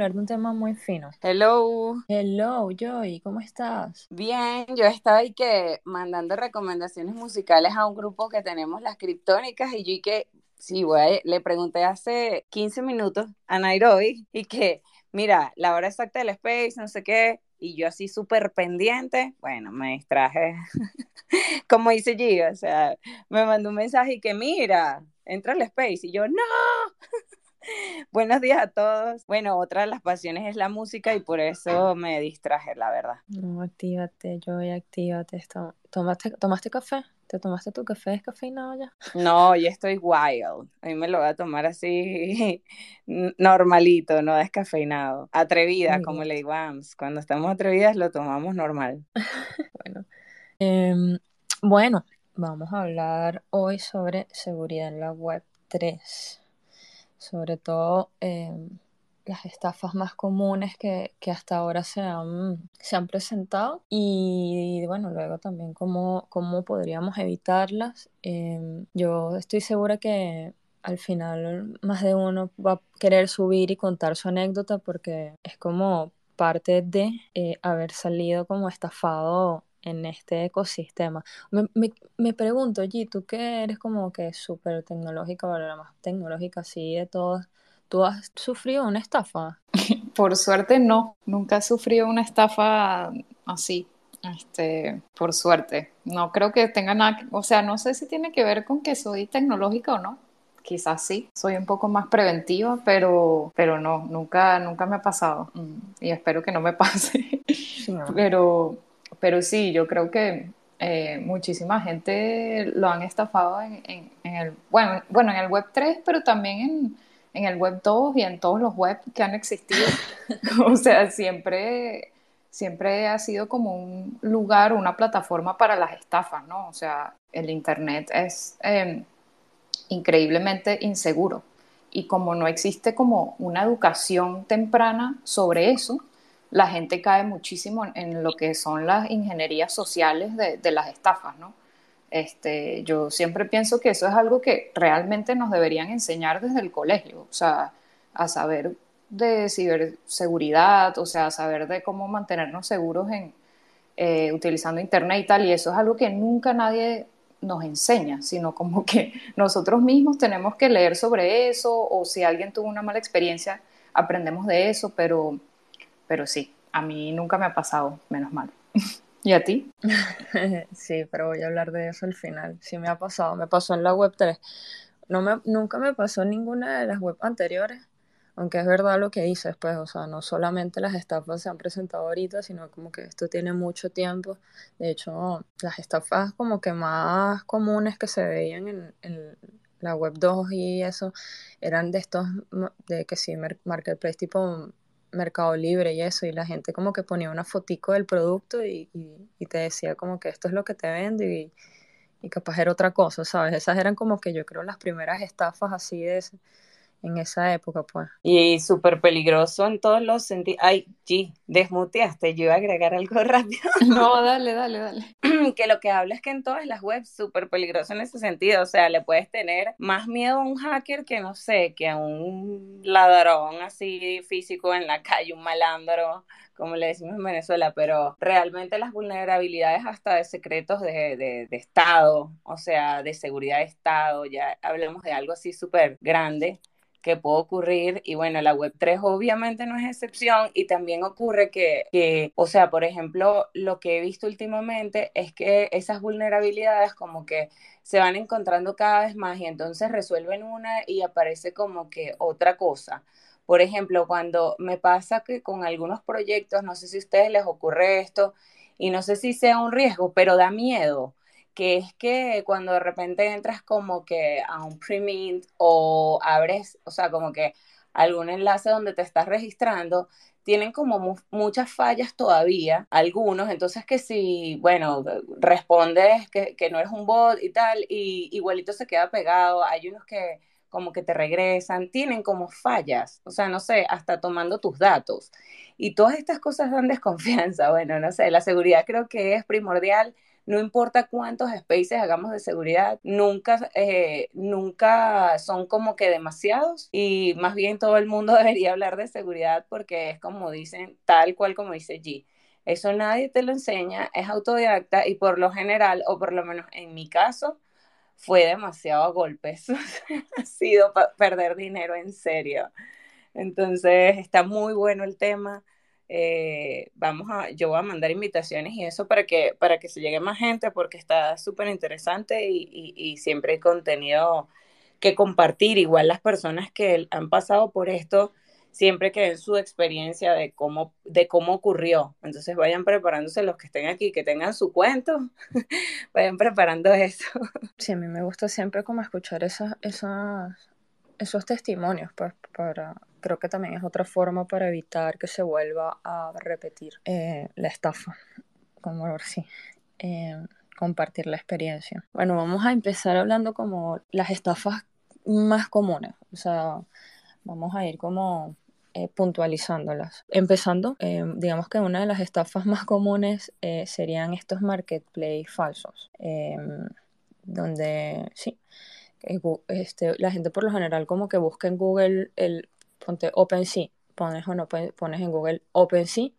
Hablar de un tema muy fino. Hello. Hello, Joy, ¿cómo estás? Bien, yo estaba ahí que mandando recomendaciones musicales a un grupo que tenemos las criptónicas y yo que sí, güey, le pregunté hace 15 minutos a Nairobi y que, mira, la hora exacta del space, no sé qué, y yo así súper pendiente, bueno, me distraje, como dice G, o sea, me mandó un mensaje y que, mira, entra al space, y yo, no. Buenos días a todos. Bueno, otra de las pasiones es la música y por eso me distraje, la verdad. No, actívate, yo actívate. ¿Tomaste, ¿Tomaste café? ¿Te tomaste tu café descafeinado ya? No, yo estoy wild. A mí me lo voy a tomar así normalito, no descafeinado. Atrevida, como le digo Cuando estamos atrevidas lo tomamos normal. bueno. Em, bueno, vamos a hablar hoy sobre seguridad en la web 3 sobre todo em, las estafas más comunes que, hasta ahora se han, se han presentado y, bueno, luego también cómo, cómo podríamos evitarlas. Em, yo estoy segura que al final más de uno va a querer subir y contar su anécdota porque es como parte de eh, haber salido como estafado en este ecosistema. Me, me, me pregunto, G, tú que eres como que súper tecnológica, o la más tecnológica así de todas, ¿tú has sufrido una estafa? Por suerte no, nunca he sufrido una estafa así, este, por suerte. No creo que tenga nada, o sea, no sé si tiene que ver con que soy tecnológica o no. Quizás sí, soy un poco más preventiva, pero, pero no, nunca, nunca me ha pasado. Mm, y espero que no me pase. Pero pero sí, yo creo que eh, muchísima gente lo han estafado en, el, bueno, bueno, en el Web 3, pero también en, el Web 2 y en todos los web que han existido. o sea, siempre, siempre ha sido como un lugar, una plataforma para las estafas, ¿no? O sea, el Internet es em, increíblemente inseguro. Y como no existe como una educación temprana sobre eso, la gente cae muchísimo en, lo que son las ingenierías sociales de, las estafas, ¿no? Este, yo siempre pienso que eso es algo que realmente nos deberían enseñar desde el colegio, o sea, a saber de ciberseguridad, o sea, a saber de cómo mantenernos seguros en, eh, utilizando Internet y tal, y eso es algo que nunca nadie nos enseña, sino como que nosotros mismos tenemos que leer sobre eso, o si alguien tuvo una mala experiencia, aprendemos de eso, pero pero sí, a mí nunca me ha pasado, menos mal. ¿Y a ti? sí, pero voy a hablar de eso al final. Sí me ha pasado, me pasó en la web 3. No me, nunca me pasó ninguna de las web anteriores, aunque es verdad lo que dices, pues, o sea, no solamente las estafas se han presentado ahorita, sino como que esto tiene mucho tiempo. De hecho, las estafas como que más comunes que se veían en, en la web 2 y eso, eran de estos, de que sí, marketplace tipo Mercado Libre y eso, y la gente como que ponía una fotico del producto y, te decía como que esto es lo que te vendo y, y, capaz era otra cosa, ¿sabes? Esas eran como que yo creo las primeras estafas así de, en esa época, pues. Y súper peligroso en todos los sentidos. Ay, G, desmuteaste, yo iba a agregar algo rápido. No, dale, dale, dale. que lo que habla es que en todas las webs súper peligroso en ese sentido, o sea, le puedes tener más miedo a un hacker que, no sé, que a un ladrón así físico en la calle, un malandro, como le decimos en Venezuela, pero realmente las vulnerabilidades hasta de secretos de, de, de Estado, o sea, de seguridad de Estado, ya hablamos de algo así súper grande, que puede ocurrir y bueno, la Web3 obviamente no es excepción y también ocurre que, que, o sea, por ejemplo, lo que he visto últimamente es que esas vulnerabilidades como que se van encontrando cada vez más y entonces resuelven una y aparece como que otra cosa. Por ejemplo, cuando me pasa que con algunos proyectos, no sé si a ustedes les ocurre esto y no sé si sea un riesgo, pero da miedo que es que cuando de repente entras como que a un premint o abres, o sea, como que algún enlace donde te estás registrando, tienen como muchas fallas todavía, algunos, entonces que si, bueno, respondes que, que, no eres un bot y tal, y igualito se queda pegado, hay unos que como que te regresan, tienen como fallas, o sea, no sé, hasta tomando tus datos. Y todas estas cosas dan desconfianza, bueno, no sé, la seguridad creo que es primordial no importa cuántos spaces hagamos de seguridad, nunca, eh, nunca son como que demasiados y más bien todo el mundo debería hablar de seguridad porque es como dicen, tal cual como dice G. Eso nadie te lo enseña, es autodidacta y por lo general, o por lo menos en mi caso, fue demasiado a golpes. ha sido perder dinero en serio. Entonces está muy bueno el tema. Eh, vamos a, yo voy a mandar invitaciones y eso para que, para que se llegue más gente porque está súper interesante y, siempre hay contenido que compartir. Igual las personas que han pasado por esto, siempre que den su experiencia de cómo, de cómo ocurrió. Entonces vayan preparándose los que estén aquí, que tengan su cuento, vayan preparando eso. Sí, a mí me gusta siempre como escuchar esas, esas, esos testimonios, pues, para, creo que también es otra forma para evitar que se vuelva a repetir eh, la estafa, como sí, eh, compartir la experiencia. Bueno, vamos a empezar hablando como las estafas más comunes, o sea, vamos a ir como eh, puntualizándolas. Empezando, digamos que una de las estafas más comunes serían estos marketplace falsos, donde sí, este, la gente por lo general como que busca en Google el ponte OpenSea, pones, no pones en Google OpenSea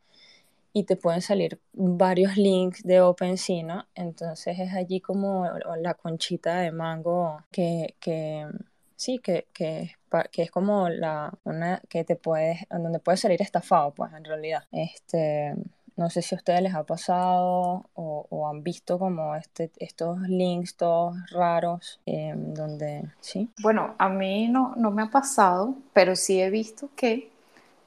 y te pueden salir varios links de OpenSea, ¿no? Entonces es allí como la conchita de mango que, que sí, que, que, que, es como la, una que te puedes, donde puedes salir estafado, pues en realidad. Este, no sé si a ustedes les ha pasado o, han visto como este, estos links todos raros em, donde, ¿sí? Bueno, a mí no, no me ha pasado, pero sí he visto que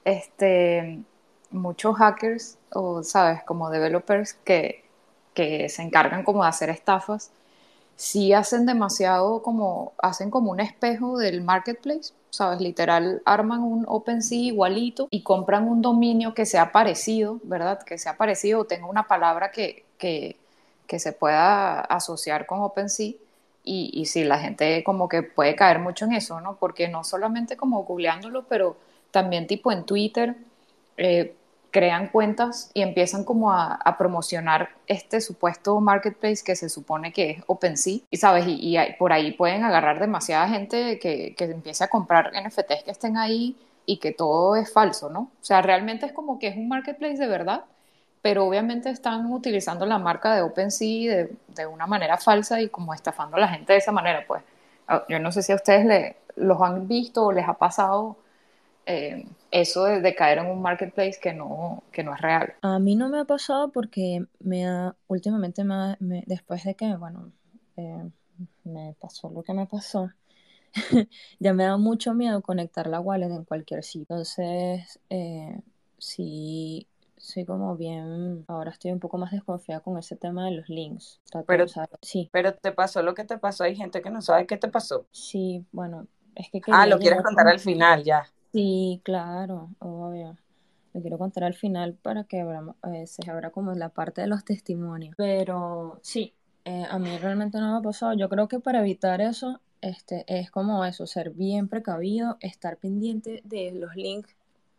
este, muchos hackers o, sabes, como developers que, que se encargan como de hacer estafas, sí hacen demasiado como, hacen como un espejo del marketplace, ¿sabes? Literal, arman un OpenSea igualito y compran un dominio que sea parecido, ¿verdad? Que sea parecido o tenga una palabra que, que, que se pueda asociar con OpenSea. Y, y sí, la gente como que puede caer mucho en eso, ¿no? Porque no solamente como googleándolo, pero también tipo en Twitter, eh, crean cuentas y empiezan como a, promocionar este supuesto marketplace que se supone que es OpenSea y sabes, y, por ahí pueden agarrar demasiada gente que, que empiece a comprar NFTs que estén ahí y que todo es falso, ¿no? O sea, realmente es como que es un marketplace de verdad, pero obviamente están utilizando la marca de OpenSea de, de una manera falsa y como estafando a la gente de esa manera, pues. Ah, yo no sé si a ustedes le, los han visto o les ha pasado eh, eso de, caer en un marketplace que no, que no es real. A mí no me ha pasado porque me ha, últimamente me, después de que, bueno, eh, me pasó lo que me pasó, ya me da mucho miedo conectar la wallet en cualquier sitio. Entonces, eh, sí, soy como bien, ahora estoy un poco más desconfiada con ese tema de los links. pero, sí. pero te pasó lo que te pasó, hay gente que no sabe qué te pasó. Sí, bueno, es que... Ah, lo quieres contar al final, ya. Sí, claro, obvio. Le quiero contar al final para que eh, se abra como la parte de los testimonios. Pero sí, eh, a mí realmente no me ha pasado. Yo creo que para evitar eso, este, es como eso, ser bien precavido, estar pendiente de los links,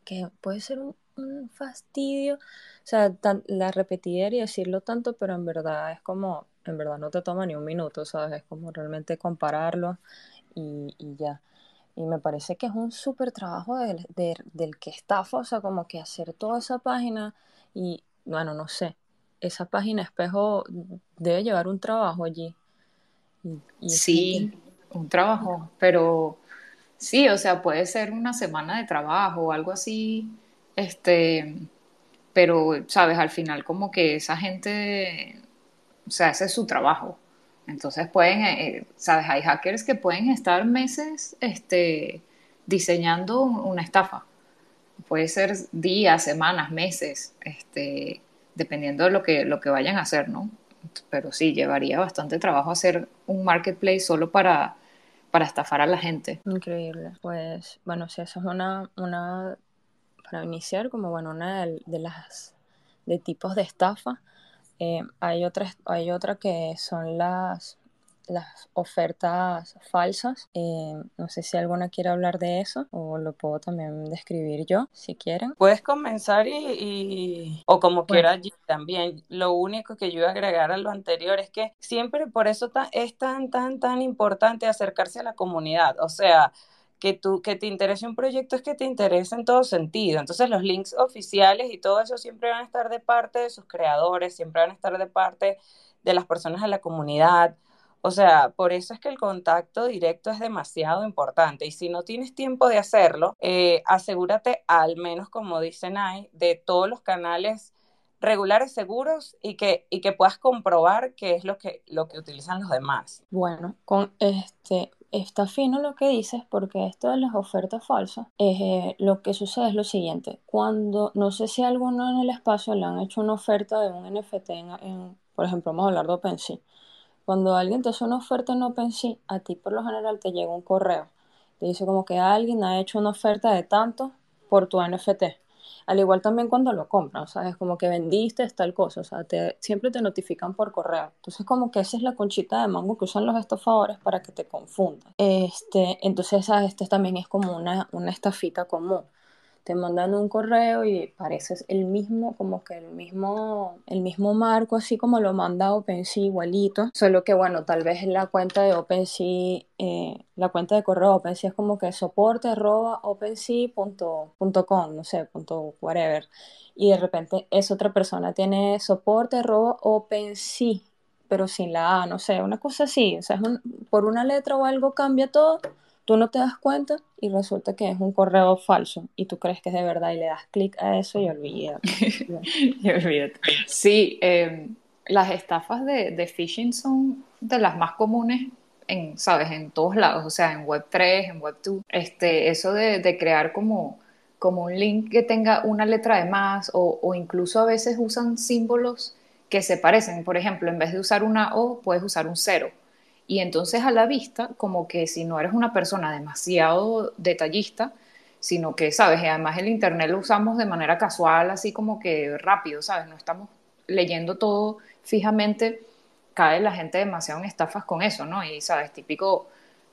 que puede ser un, fastidio. O sea, la repetir y decirlo tanto, pero en verdad es como, en verdad no te toma ni un minuto, ¿sabes? Es como realmente compararlo y, y ya. Y me parece que es un súper trabajo del, del, que estafa, o sea, como que hacer toda esa página y, bueno, no sé, esa página espejo debe llevar un trabajo allí. sí, un trabajo, pero sí, o sea, puede ser una semana de trabajo o algo así, este, pero, sabes, al final como que esa gente, o sea, ese es su trabajo. Entonces pueden, eh, eh, sabes, hay hackers que pueden estar meses este, diseñando una estafa. Puede ser días, semanas, meses, este, dependiendo de lo que, lo que vayan a hacer, ¿no? Pero sí, llevaría bastante trabajo hacer un marketplace solo para, para estafar a la gente. Increíble. Pues bueno, si esa es una, una, para iniciar, como bueno, una de, de las de tipos de estafa, eh, hay, otra, hay otra que son las las ofertas falsas. Eh, no sé si alguna quiere hablar de eso o lo puedo también describir yo, si quieren. Puedes comenzar y, o como quiera allí también. Lo único que yo iba a agregar a lo anterior es que siempre por eso es tan, tan, tan importante acercarse a la comunidad. O sea, que, tú, que te interese un proyecto es que te interese en todo sentido. Entonces los links oficiales y todo eso siempre van a estar de parte de sus creadores, siempre van a estar de parte de las personas de la comunidad. O sea, por eso es que el contacto directo es demasiado importante y si no tienes tiempo de hacerlo, eh, asegúrate al menos, como dicen ahí, de todos los canales regulares seguros y que, y que puedas comprobar qué es lo que, lo que utilizan los demás. Bueno, con este, está fino lo que dices porque esto de las ofertas falsas, eh, lo que sucede es lo siguiente, cuando, no sé si alguno en el espacio le han hecho una oferta de un NFT, en, por ejemplo, vamos a hablar de OpenSea, cuando alguien te hace una oferta en OpenSea, a ti por lo general te llega un correo. Te dice como que alguien ha hecho una oferta de tanto por tu NFT. Al igual también cuando lo compran, o sea, es como que vendiste tal cosa, o sea, te, siempre te notifican por correo. Entonces, como que esa es la conchita de mango que usan los estafadores para que te confundan. Este, entonces, este también es como una, una estafita común te mandan un correo y pareces el mismo, como que el mismo, el mismo marco, así como lo manda OpenSea igualito, solo que bueno, tal vez la cuenta de OpenSea, eh, la cuenta de correo OpenSea es como que soporte arroba opensea.com, no sé, punto whatever, y de repente esa otra persona tiene soporte arroba OpenSea, pero sin la A, no sé, una cosa así, o sea, por una letra o algo cambia todo tú no te das cuenta y resulta que es un correo falso y tú crees que es de verdad y le das clic a eso y olvídate. y olvídate. Sí, em, las estafas de, de, phishing son de las más comunes en, sabes, en todos lados, o sea, en Web3, en Web2. Este, eso de, de crear como, como un link que tenga una letra de más o, o incluso a veces usan símbolos que se parecen. Por ejemplo, en vez de usar una O, puedes usar un cero y entonces a la vista, como que si no eres una persona demasiado detallista, sino que, ¿sabes? Y además el Internet lo usamos de manera casual, así como que rápido, ¿sabes? No estamos leyendo todo fijamente, cae la gente demasiado en estafas con eso, ¿no? Y, ¿sabes? Típico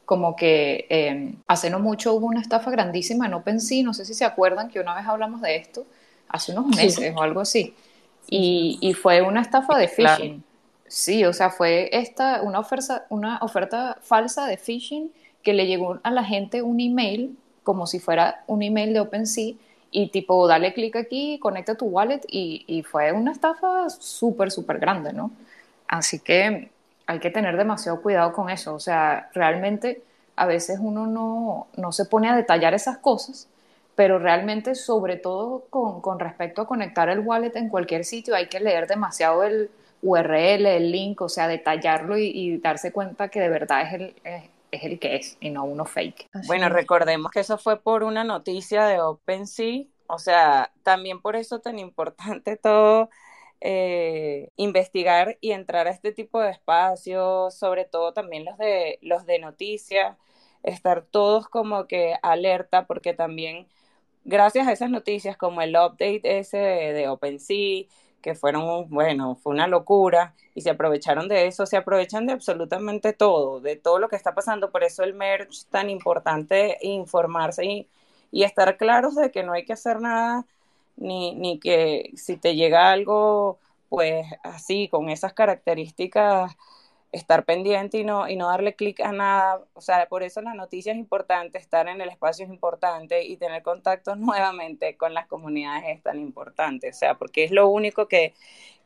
como que eh, hace no mucho hubo una estafa grandísima en OpenSea, no sé si se acuerdan que una vez hablamos de esto, hace unos meses o algo así, y, y, fue una estafa de phishing. Sí, o sea, fue esta una oferta, una oferta falsa de phishing que le llegó a la gente un email como si fuera un email de OpenSea y tipo, dale clic aquí, conecta tu wallet y, y fue una estafa súper, súper grande, ¿no? Así que hay que tener demasiado cuidado con eso, o sea, realmente a veces uno no, no se pone a detallar esas cosas, pero realmente sobre todo con, con respecto a conectar el wallet en cualquier sitio hay que leer demasiado el URL, el link, o sea, detallarlo y, darse cuenta que de verdad es el, es, el que es y no uno fake. bueno, recordemos que eso fue por una noticia de OpenSea, o sea, también por eso tan importante todo eh, investigar y entrar a este tipo de espacios, sobre todo también los de los de noticias, estar todos como que alerta porque también gracias a esas noticias como el update ese de, de OpenSea que fueron, bueno, fue una locura y se aprovecharon de eso, se aprovechan de absolutamente todo, de todo lo que está pasando, por eso el merch tan importante, informarse y, y estar claros de que no hay que hacer nada, ni, ni que si te llega algo, pues así, con esas características, estar pendiente y no, y no darle clic a nada. O sea, por eso la noticia es importante, estar en el espacio es importante y tener contacto nuevamente con las comunidades es tan importante. O sea, porque es lo único que,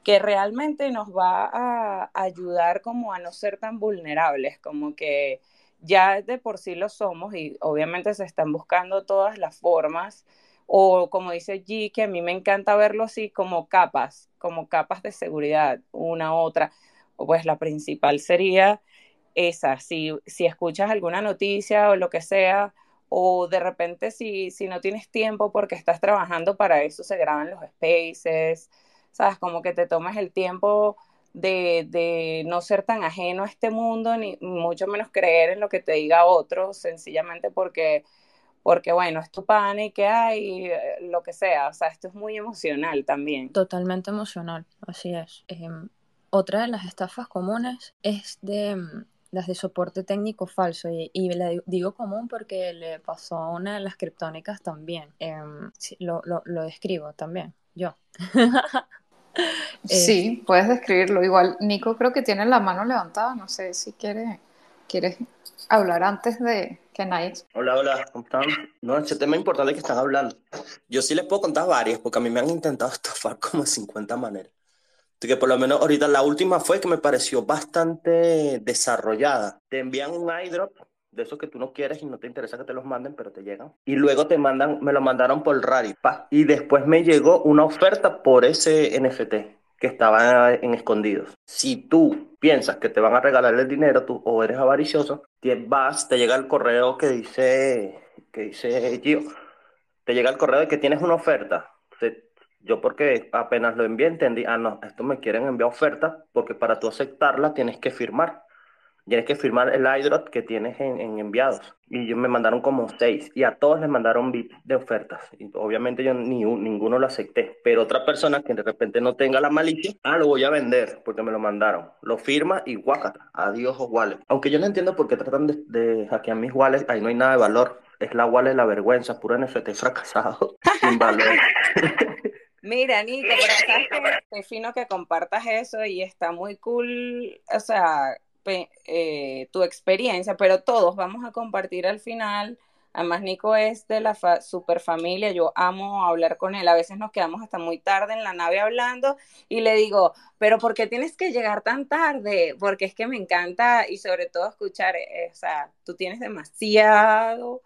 que realmente nos va a ayudar como a no ser tan vulnerables, como que ya de por sí lo somos y obviamente se están buscando todas las formas o como dice G, que a mí me encanta verlo así como capas, como capas de seguridad, una otra pues la principal sería esa, si, si escuchas alguna noticia o lo que sea, o de repente si, si no tienes tiempo porque estás trabajando para eso, se graban los spaces, ¿sabes? Como que te tomas el tiempo de, de, no ser tan ajeno a este mundo, ni mucho menos creer en lo que te diga otro, sencillamente porque, porque bueno, es tu pan y que hay, eh, lo que sea. O sea, esto es muy emocional también. Totalmente emocional, así es. Eh, otra de las estafas comunes es de mm, las de soporte técnico falso y, y le digo común porque le pasó a una de las criptónicas también. Eh, lo, lo, lo describo también, yo. Sí, puedes describirlo. Igual, Nico creo que tiene la mano levantada. No sé si quiere, quieres hablar antes de que nadie. Hola, hola, ¿cómo están? No, ese tema importante que están hablando. Yo sí les puedo contar varias, porque a mí me han intentado estafar como de 50 maneras. Que por lo menos ahorita la última fue que me pareció bastante desarrollada. Te envían un iDrop de esos que tú no quieres y no te interesa que te los manden, pero te llegan. Y luego te mandan, me lo mandaron por Raripa. Y después me llegó una oferta por ese NFT que estaba en escondidos. Si tú piensas que te van a regalar el dinero tú, o eres avaricioso, te vas, te llega el correo que dice, que dice Gio, te llega el correo de que tienes una oferta. Yo porque apenas lo envié entendí, ah, no, esto me quieren enviar oferta porque para tú aceptarla tienes que firmar tienes que firmar el iDrop que tienes en, en, enviados. Y ellos me mandaron como seis y a todos les mandaron bits de ofertas. Y obviamente yo ni un, ninguno lo acepté. Pero otra persona que de repente no tenga la malicia, ah, lo voy a vender porque me lo mandaron. Lo firma y guácata, adiós wallet. Aunque yo no entiendo por qué tratan de, de hackear mis wallets, ahí no hay nada de valor. Es la wallet la vergüenza, puro NFT fracasado, sin valor. Mira, Nico, pero sabes que es fino que compartas eso y está muy cool, o sea, eh, tu experiencia, pero todos vamos a compartir al final. Además, Nico es de la super familia, yo amo hablar con él. A veces nos quedamos hasta muy tarde en la nave hablando y le digo, pero ¿por qué tienes que llegar tan tarde? Porque es que me encanta y sobre todo escuchar, eh, o sea, tú tienes demasiado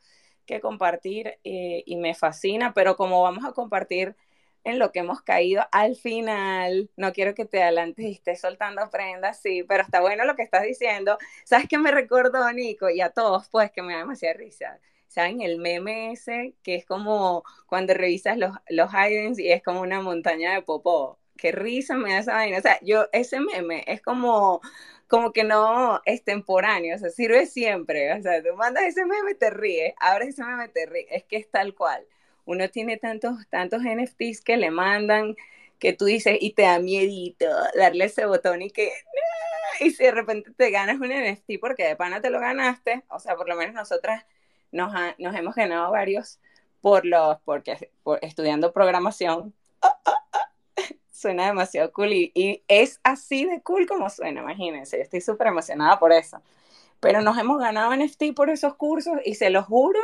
que compartir eh, y me fascina, pero como vamos a compartir en lo que hemos caído al final. No quiero que te adelantes y estés soltando prendas, sí, pero está bueno lo que estás diciendo. ¿Sabes qué me recordó, Nico? Y a todos, pues, que me da demasiada risa. ¿Saben? El meme ese, que es como cuando revisas los, los items y es como una montaña de popó. Qué risa me da esa vaina. O sea, yo, ese meme es como, como que no es temporáneo, o sea, sirve siempre. O sea, tú mandas ese meme, te ríes, abres ese meme, te ríes. Es que es tal cual uno tiene tantos, tantos NFTs que le mandan que tú dices y te da miedito darle ese botón y que y si de repente te ganas un NFT porque de pana te lo ganaste, o sea, por lo menos nosotras nos, nos hemos ganado varios por los, porque por, estudiando programación, suena demasiado cool y, y, es así de cool como suena, imagínense, yo estoy súper emocionada por eso. Pero nos hemos ganado NFT por esos cursos y se los juro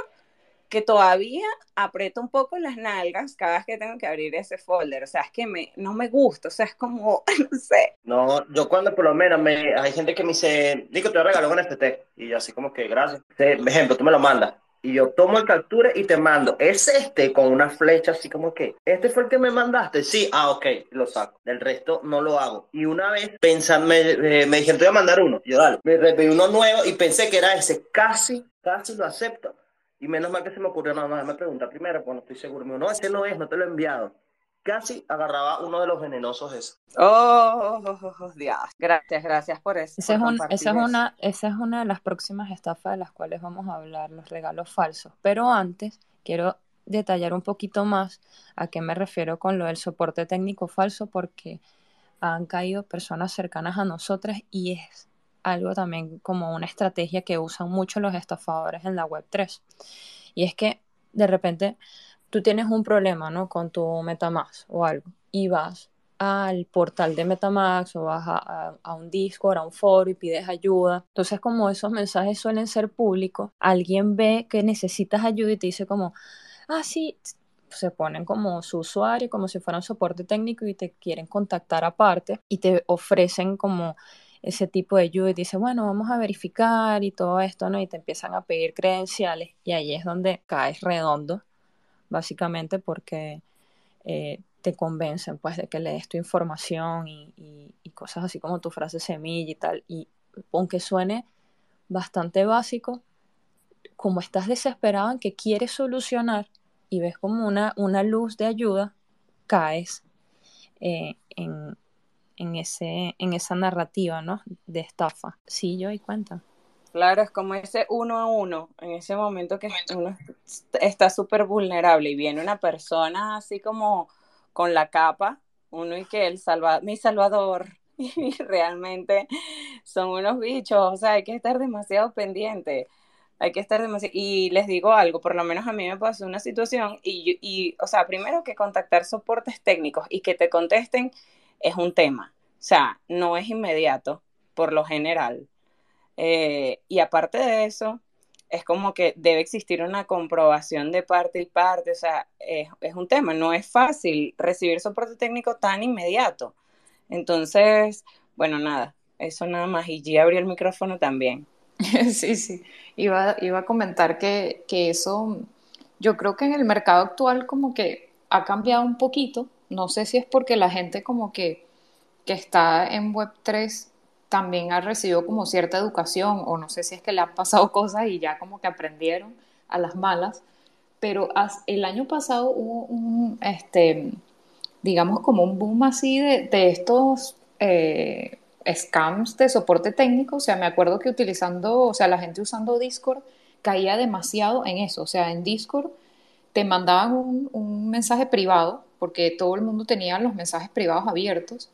que todavía aprieto un poco las nalgas cada vez que tengo que abrir ese folder. O sea, es que me, no me gusta, o sea, es como, no sé. No, yo cuando por lo menos me, hay gente que me dice, Nico, te regalo un NFT. Y yo así como que, gracias. Por ejemplo, tú me lo mandas. Y yo tomo el captura y te mando. Es este con una flecha así como que, ¿este fue el que me mandaste? Sí, ah, ok, lo saco. Del resto no lo hago. Y una vez pensando, me, eh, me dijeron, te voy a mandar uno. Yo dale. Me repetí uno nuevo y pensé que era ese. Casi, casi lo acepto y menos mal que se me ocurrió nada más me pregunta primero, pues no estoy seguro. Me dijo, no, ese no es, no te lo he enviado. Casi agarraba uno de los venenosos esos. Oh, Dios. Gracias, gracias por eso. Esa es, un, esa, es una, esa es una de las próximas estafas de las cuales vamos a hablar, los regalos falsos. Pero antes, quiero detallar un poquito más a qué me refiero con lo del soporte técnico falso, porque han caído personas cercanas a nosotras y es algo también como una estrategia que usan mucho los estafadores en la web 3. Y es que de repente tú tienes un problema, ¿no? Con tu Metamask o algo y vas al portal de Metamask o vas a, a, un Discord, a un foro y pides ayuda. Entonces, como esos mensajes suelen ser públicos, alguien ve que necesitas ayuda y te dice como, ah, sí, se ponen como su usuario, como si fuera un soporte técnico y te quieren contactar aparte y te ofrecen como ese tipo de ayuda y dice, bueno, vamos a verificar y todo esto, ¿no? Y te empiezan a pedir credenciales y ahí es donde caes redondo, básicamente porque eh, te convencen pues de que le des tu información y, cosas así como tu frase semilla y tal. Y aunque suene bastante básico, como estás desesperado en que quieres solucionar y ves como una, una luz de ayuda, caes eh, en, en, ese, en esa narrativa, ¿no? De estafa. Sí, yo y cuenta. Claro, es como ese uno a uno, en ese momento que uno está súper vulnerable y viene una persona así como con la capa, uno y que el salva, mi salvador, y realmente son unos bichos, o sea, hay que estar demasiado pendiente, hay que estar demasiado, y les digo algo, por lo menos a mí me pasó una situación y, y, o sea, primero que contactar soportes técnicos y que te contesten es un tema, o sea, no es inmediato, por lo general. Eh, y aparte de eso, es como que debe existir una comprobación de parte y parte, o sea, es, es, un tema, no es fácil recibir soporte técnico tan inmediato. Entonces, bueno, nada, eso nada más. Y G abrió el micrófono también. Sí, sí, iba, iba a comentar que, que eso, yo creo que en el mercado actual como que ha cambiado un poquito, no sé si es porque la gente como que, que está en Web3 también ha recibido como cierta educación o no sé si es que le han pasado cosas y ya como que aprendieron a las malas, pero el año pasado hubo un, este, digamos como un boom así de, de estos eh, scams de soporte técnico, o sea, me acuerdo que utilizando, o sea, la gente usando Discord caía demasiado en eso, o sea, en Discord te mandaban un, un mensaje privado, porque todo el mundo tenía los mensajes privados abiertos,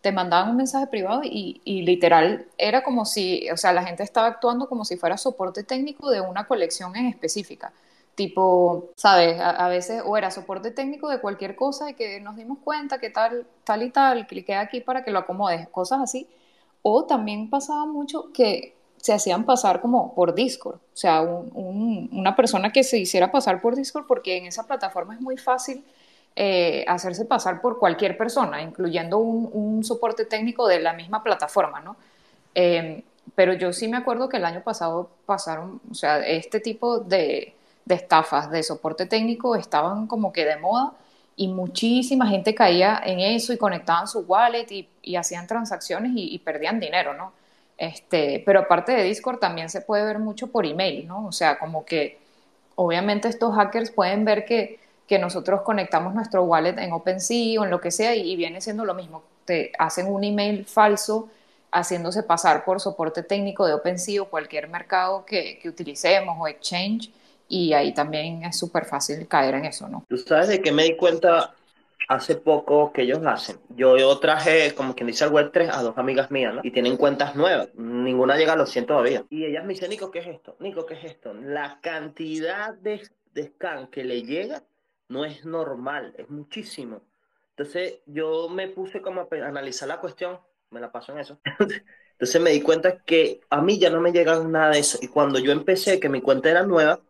te mandaban un mensaje privado y, literal era como si, o sea, la gente estaba actuando como si fuera soporte técnico de una colección en específica. Tipo, ¿sabes? A, veces, o era soporte técnico de cualquier cosa y que nos dimos cuenta que tal, tal y tal, cliqué aquí para que lo acomodes, cosas así. O también pasaba mucho que se hacían pasar como por Discord, o sea, un, un, una persona que se hiciera pasar por Discord porque en esa plataforma es muy fácil eh, hacerse pasar por cualquier persona, incluyendo un, soporte técnico de la misma plataforma, ¿no? Eh, pero yo sí me acuerdo que el año pasado pasaron, o sea, este tipo de, estafas de soporte técnico estaban como que de moda y muchísima gente caía en eso y conectaban su wallet y, y hacían transacciones y, y, perdían dinero, ¿no? Este, pero aparte de Discord también se puede ver mucho por email, ¿no? O sea, como que obviamente estos hackers pueden ver que que nosotros conectamos nuestro wallet en OpenSea o en lo que sea y, y viene siendo lo mismo. Te hacen un email falso haciéndose pasar por soporte técnico de OpenSea o cualquier mercado que, que utilicemos o exchange y ahí también es súper fácil caer en eso, ¿no? ¿Tú sabes de qué me di cuenta hace poco que ellos hacen? Yo, yo traje, como quien dice, al Web3 a dos amigas mías, ¿no? Y tienen cuentas nuevas. Ninguna llega a los 100 todavía. Y ellas me dicen, Nico, ¿qué es esto? Nico, ¿qué es esto? La cantidad de, de scan que le llega no es normal, es muchísimo. Entonces yo me puse como a analizar la cuestión, me la paso en eso. Entonces me di cuenta que a mí ya no me llega nada de eso. Y cuando yo empecé, que mi cuenta era nueva,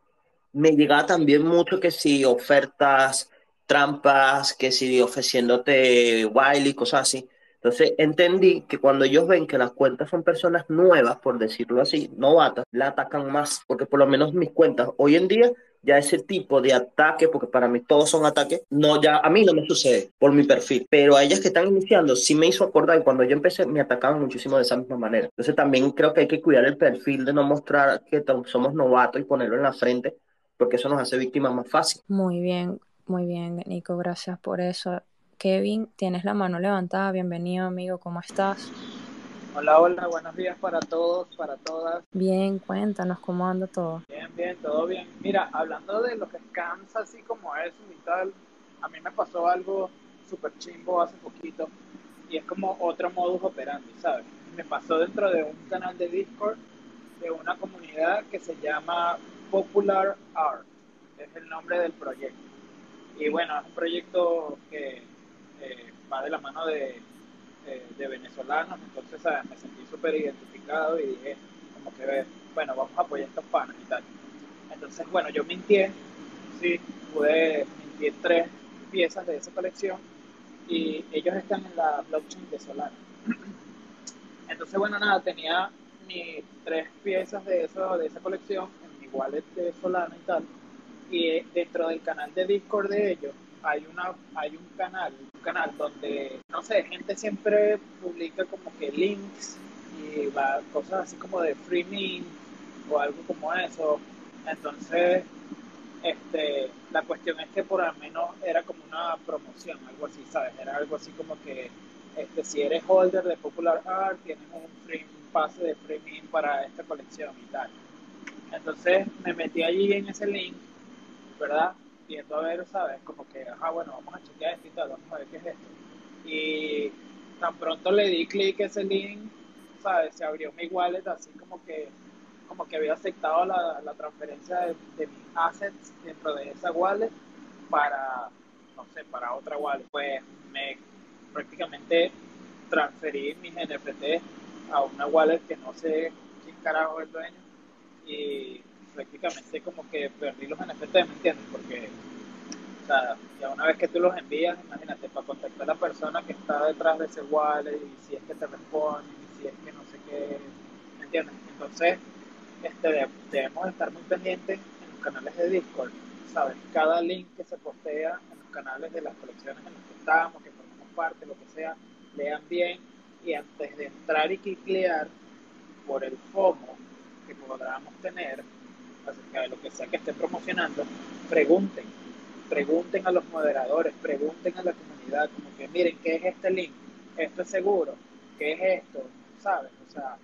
me llegaba también mucho que si ofertas, trampas, que si ofreciéndote wild y cosas así. Entonces entendí que cuando ellos ven que las cuentas son personas nuevas, por decirlo así, novatas, la atacan más, porque por lo menos mis cuentas hoy en día ya ese tipo de ataque, porque para mí todos son ataques, no, ya a mí no me sucede por mi perfil, pero a ellas que están iniciando sí me hizo acordar y cuando yo empecé me atacaban muchísimo de esa misma manera. Entonces también creo que hay que cuidar el perfil de no mostrar que somos novatos y ponerlo en la frente, porque eso nos hace víctimas más fácil. Muy bien, muy bien, Nico, gracias por eso. Kevin, tienes la mano levantada, bienvenido amigo, ¿cómo estás? Hola, hola, buenos días para todos, para todas. Bien, cuéntanos cómo anda todo. Bien, bien, todo bien. Mira, hablando de los scams así como eso y tal, a mí me pasó algo súper chimbo hace poquito y es como otro modus operandi, ¿sabes? Me pasó dentro de un canal de Discord de una comunidad que se llama Popular Art, es el nombre del proyecto. Y bueno, es un proyecto que eh, va de la mano de de, venezolanos, entonces ¿sabes? me sentí súper identificado y dije, como que, bueno, vamos a apoyar a estos panes y tal. Entonces, bueno, yo mintié, sí, pude mintié tres piezas de esa colección y ellos están en la blockchain de Solana. Entonces, bueno, nada, tenía mis tres piezas de, eso, de esa colección en mi wallet de Solana y tal. Y dentro del canal de Discord de ellos hay una hay un canal canal donde no sé gente siempre publica como que links y va, cosas así como de free o algo como eso entonces este la cuestión es que por al menos era como una promoción algo así sabes era algo así como que este, si eres holder de Popular Art, tienes un, free, pase de premium para esta colección y tal. Entonces me metí allí en ese link, ¿verdad? A ver, ¿sabes? Como que, ajá, bueno, vamos a chequear esto y tal, vamos a ver qué es esto. Y tan pronto le di clic a ese link, ¿sabes? Se abrió mi wallet así como que como que había aceptado la, la transferencia de, de, mis assets dentro de esa wallet para, no sé, para otra wallet. Pues me prácticamente transferí mis NFT a una wallet que no sé quién carajo es dueño y prácticamente como que perdí los NFT, ¿me entiendes? Porque o sea, ya una vez que tú los envías, imagínate, para contactar a la persona que está detrás de ese wallet y si es que te responde, y si es que no sé qué, ¿me entiendes? Entonces, este, debemos estar muy pendientes en los canales de Discord, ¿sabes? Cada link que se postea en los canales de las colecciones en las que estamos, que formamos parte, lo que sea, lean bien y antes de entrar y cliquear por el FOMO que podamos tener acerca de lo que sea que esté promocionando, pregunten, pregunten a los moderadores, pregunten a la comunidad, como que miren, ¿qué es este link? ¿Esto es seguro? ¿Qué es esto? ¿Sabes? O sea,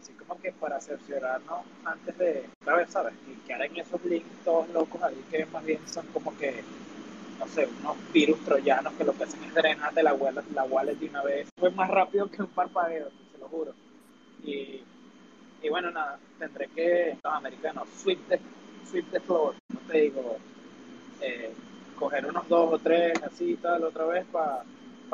así como que para cerciorarnos antes de, ¿sabes? ¿Sabes? Que en esos links todos locos ahí que más bien son como que, no sé, unos virus troyanos que lo que hacen es drenarte la wallet, la wallet de una vez. Fue más rápido que un parpadeo, se lo juro. Y, y bueno, nada, tendré que, los americanos, sweep the, sweep the floor, no te digo, eh, coger unos dos o tres así tal otra vez para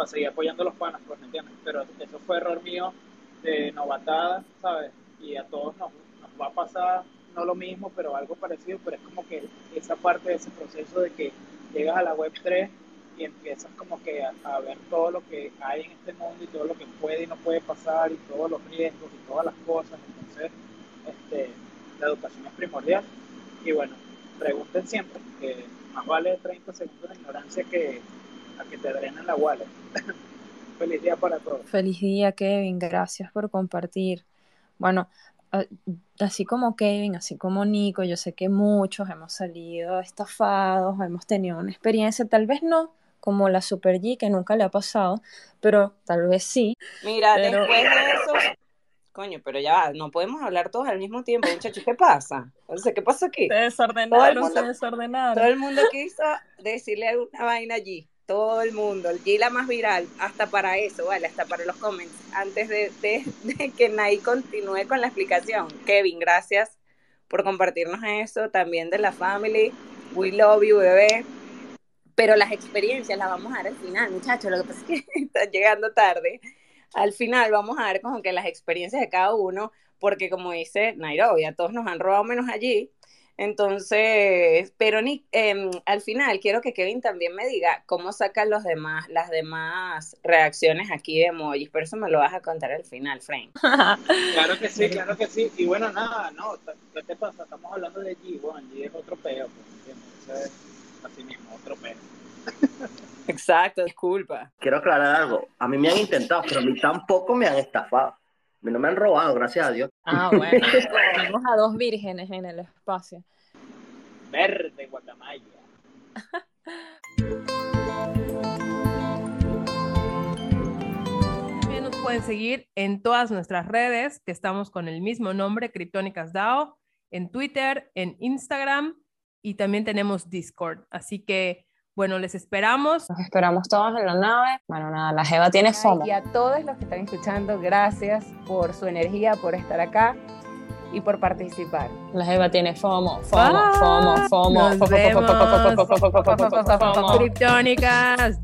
seguir apoyando a los panas, pues, ¿me entiendes? Pero eso fue error mío de novatada, ¿sabes? Y a todos nos, nos, va a pasar, no lo mismo, pero algo parecido, pero es como que esa parte de ese proceso de que llegas a la web 3 y empiezas como que a, a, ver todo lo que hay en este mundo y todo lo que puede y no puede pasar y todos los riesgos y todas las cosas, entonces este, la educación es primordial y bueno, pregunten siempre, que más vale 30 segundos de ignorancia que a que te drenen la wallet. Feliz día para todos. Feliz día, Kevin. Gracias por compartir. Bueno, así como Kevin, así como Nico, yo sé que muchos hemos salido estafados, hemos tenido una experiencia, tal vez no como la Super G, que nunca le ha pasado, pero tal vez sí. Mira, pero... después de eso, coño, pero ya no podemos hablar todos al mismo tiempo, muchachos, ¿qué pasa? O sea, ¿qué pasa aquí? Se desordenaron, Todo el mundo- se desordenaron. Todo el mundo quiso decirle alguna vaina allí. Todo el mundo, G la más viral, hasta para eso, vale, hasta para los comments. Antes de, de, de que Nay continúe con la explicación. Kevin, gracias por compartirnos eso, también de la family. We love you, bebé. Pero las experiencias las vamos a dar al final, muchachos. Lo que pasa es que están llegando tarde. Al final vamos a ver como que las experiencias de cada uno, porque como dice Nairobi, a todos nos han robado menos allí. Entonces, pero ni, eh, al final quiero que Kevin también me diga cómo sacan los demás, las demás reacciones aquí de emojis, pero eso me lo vas a contar al final, Frank. Claro que sí, claro que sí. Y bueno, nada, no, ¿qué te pasa? Estamos hablando de G, bueno, G es otro peo, pues, ¿entiendes? Eso es así mismo, otro peo. Exacto, disculpa. Quiero aclarar algo. A mí me han intentado, pero a mí tampoco me han estafado. A mí no me han robado, gracias a Dios. Ah, bueno. Tenemos a dos vírgenes en el espacio. Verde, guacamaya. También nos pueden seguir en todas nuestras redes, que estamos con el mismo nombre, Criptónicas DAO, en Twitter, en Instagram y también tenemos Discord. Así que, bueno, les esperamos. Nos esperamos todos en la nave. Bueno, nada, la Jeva tiene FOMO. Y a todos los que están escuchando, gracias por su energía, por estar acá y por participar. La Jeva tiene FOMO, FOMO, FOMO, FOMO. Nos vemos. FOMO. Criptónicas.